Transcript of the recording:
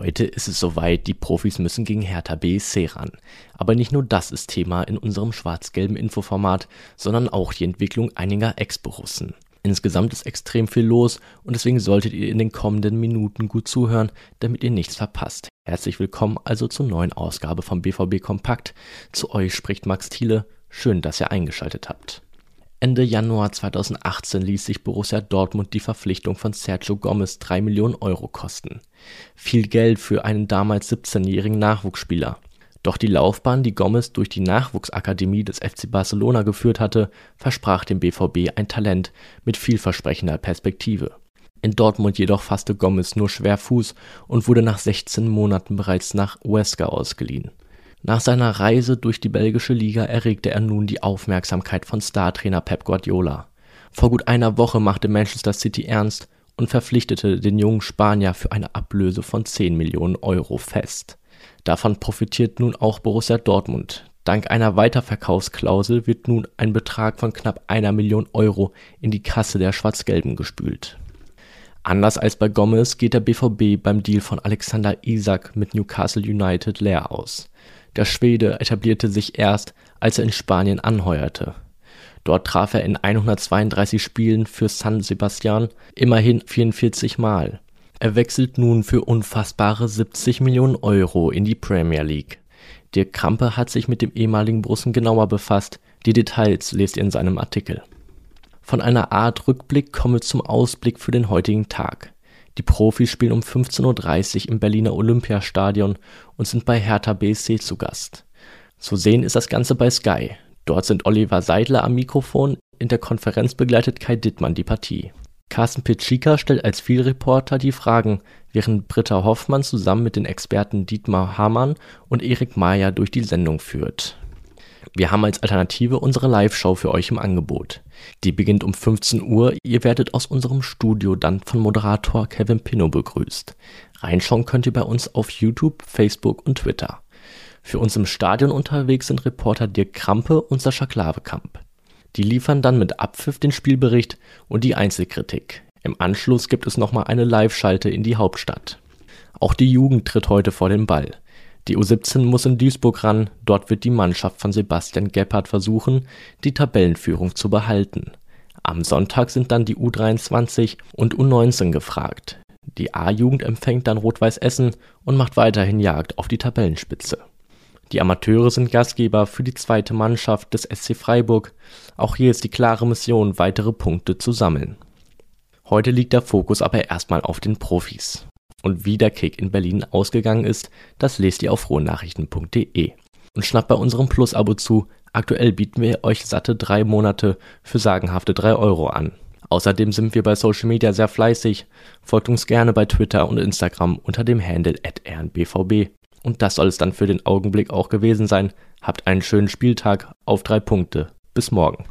Heute ist es soweit, die Profis müssen gegen Hertha BSC ran. Aber nicht nur das ist Thema in unserem schwarz-gelben Infoformat, sondern auch die Entwicklung einiger Ex-Borussen. Insgesamt ist extrem viel los und deswegen solltet ihr in den kommenden Minuten gut zuhören, damit ihr nichts verpasst. Herzlich willkommen also zur neuen Ausgabe vom BVB Kompakt. Zu euch spricht Max Thiele. Schön, dass ihr eingeschaltet habt. Ende Januar 2018 ließ sich Borussia Dortmund die Verpflichtung von Sergio Gomez 3 Millionen Euro kosten. Viel Geld für einen damals 17-jährigen Nachwuchsspieler. Doch die Laufbahn, die Gomez durch die Nachwuchsakademie des FC Barcelona geführt hatte, versprach dem BVB ein Talent mit vielversprechender Perspektive. In Dortmund jedoch fasste Gomez nur schwer Fuß und wurde nach 16 Monaten bereits nach Huesca ausgeliehen. Nach seiner Reise durch die belgische Liga erregte er nun die Aufmerksamkeit von Startrainer Pep Guardiola. Vor gut einer Woche machte Manchester City ernst und verpflichtete den jungen Spanier für eine Ablöse von 10 Millionen Euro fest. Davon profitiert nun auch Borussia Dortmund. Dank einer Weiterverkaufsklausel wird nun ein Betrag von knapp einer Million Euro in die Kasse der Schwarz-Gelben gespült. Anders als bei Gomez geht der BVB beim Deal von Alexander Isak mit Newcastle United leer aus. Der Schwede etablierte sich erst, als er in Spanien anheuerte. Dort traf er in 132 Spielen für San Sebastian immerhin 44 Mal. Er wechselt nun für unfassbare 70 Millionen Euro in die Premier League. Dirk Krampe hat sich mit dem ehemaligen Brussen genauer befasst. Die Details lest ihr in seinem Artikel. Von einer Art Rückblick kommen wir zum Ausblick für den heutigen Tag. Die Profis spielen um 15.30 Uhr im Berliner Olympiastadion und sind bei Hertha BSC zu Gast. Zu sehen ist das Ganze bei Sky. Dort sind Oliver Seidler am Mikrofon, in der Konferenz begleitet Kai Dittmann die Partie. Carsten Pitschika stellt als Vielreporter die Fragen, während Britta Hoffmann zusammen mit den Experten Dietmar Hamann und Erik Mayer durch die Sendung führt. Wir haben als Alternative unsere Live-Show für euch im Angebot. Die beginnt um 15 Uhr. Ihr werdet aus unserem Studio dann von Moderator Kevin Pino begrüßt. Reinschauen könnt ihr bei uns auf YouTube, Facebook und Twitter. Für uns im Stadion unterwegs sind Reporter Dirk Krampe und Sascha Klavekamp. Die liefern dann mit Abpfiff den Spielbericht und die Einzelkritik. Im Anschluss gibt es nochmal eine Live-Schalte in die Hauptstadt. Auch die Jugend tritt heute vor den Ball. Die U17 muss in Duisburg ran, dort wird die Mannschaft von Sebastian Gebhardt versuchen, die Tabellenführung zu behalten. Am Sonntag sind dann die U23 und U19 gefragt. Die A-Jugend empfängt dann Rot-Weiß Essen und macht weiterhin Jagd auf die Tabellenspitze. Die Amateure sind Gastgeber für die zweite Mannschaft des SC Freiburg. Auch hier ist die klare Mission, weitere Punkte zu sammeln. Heute liegt der Fokus aber erstmal auf den Profis. Und wie der Kick in Berlin ausgegangen ist, das lest ihr auf frohnachrichten.de. Und schnappt bei unserem Plus-Abo zu. Aktuell bieten wir euch satte drei Monate für sagenhafte drei Euro an. Außerdem sind wir bei Social Media sehr fleißig. Folgt uns gerne bei Twitter und Instagram unter dem Handle rnbvb. Und das soll es dann für den Augenblick auch gewesen sein. Habt einen schönen Spieltag auf drei Punkte. Bis morgen.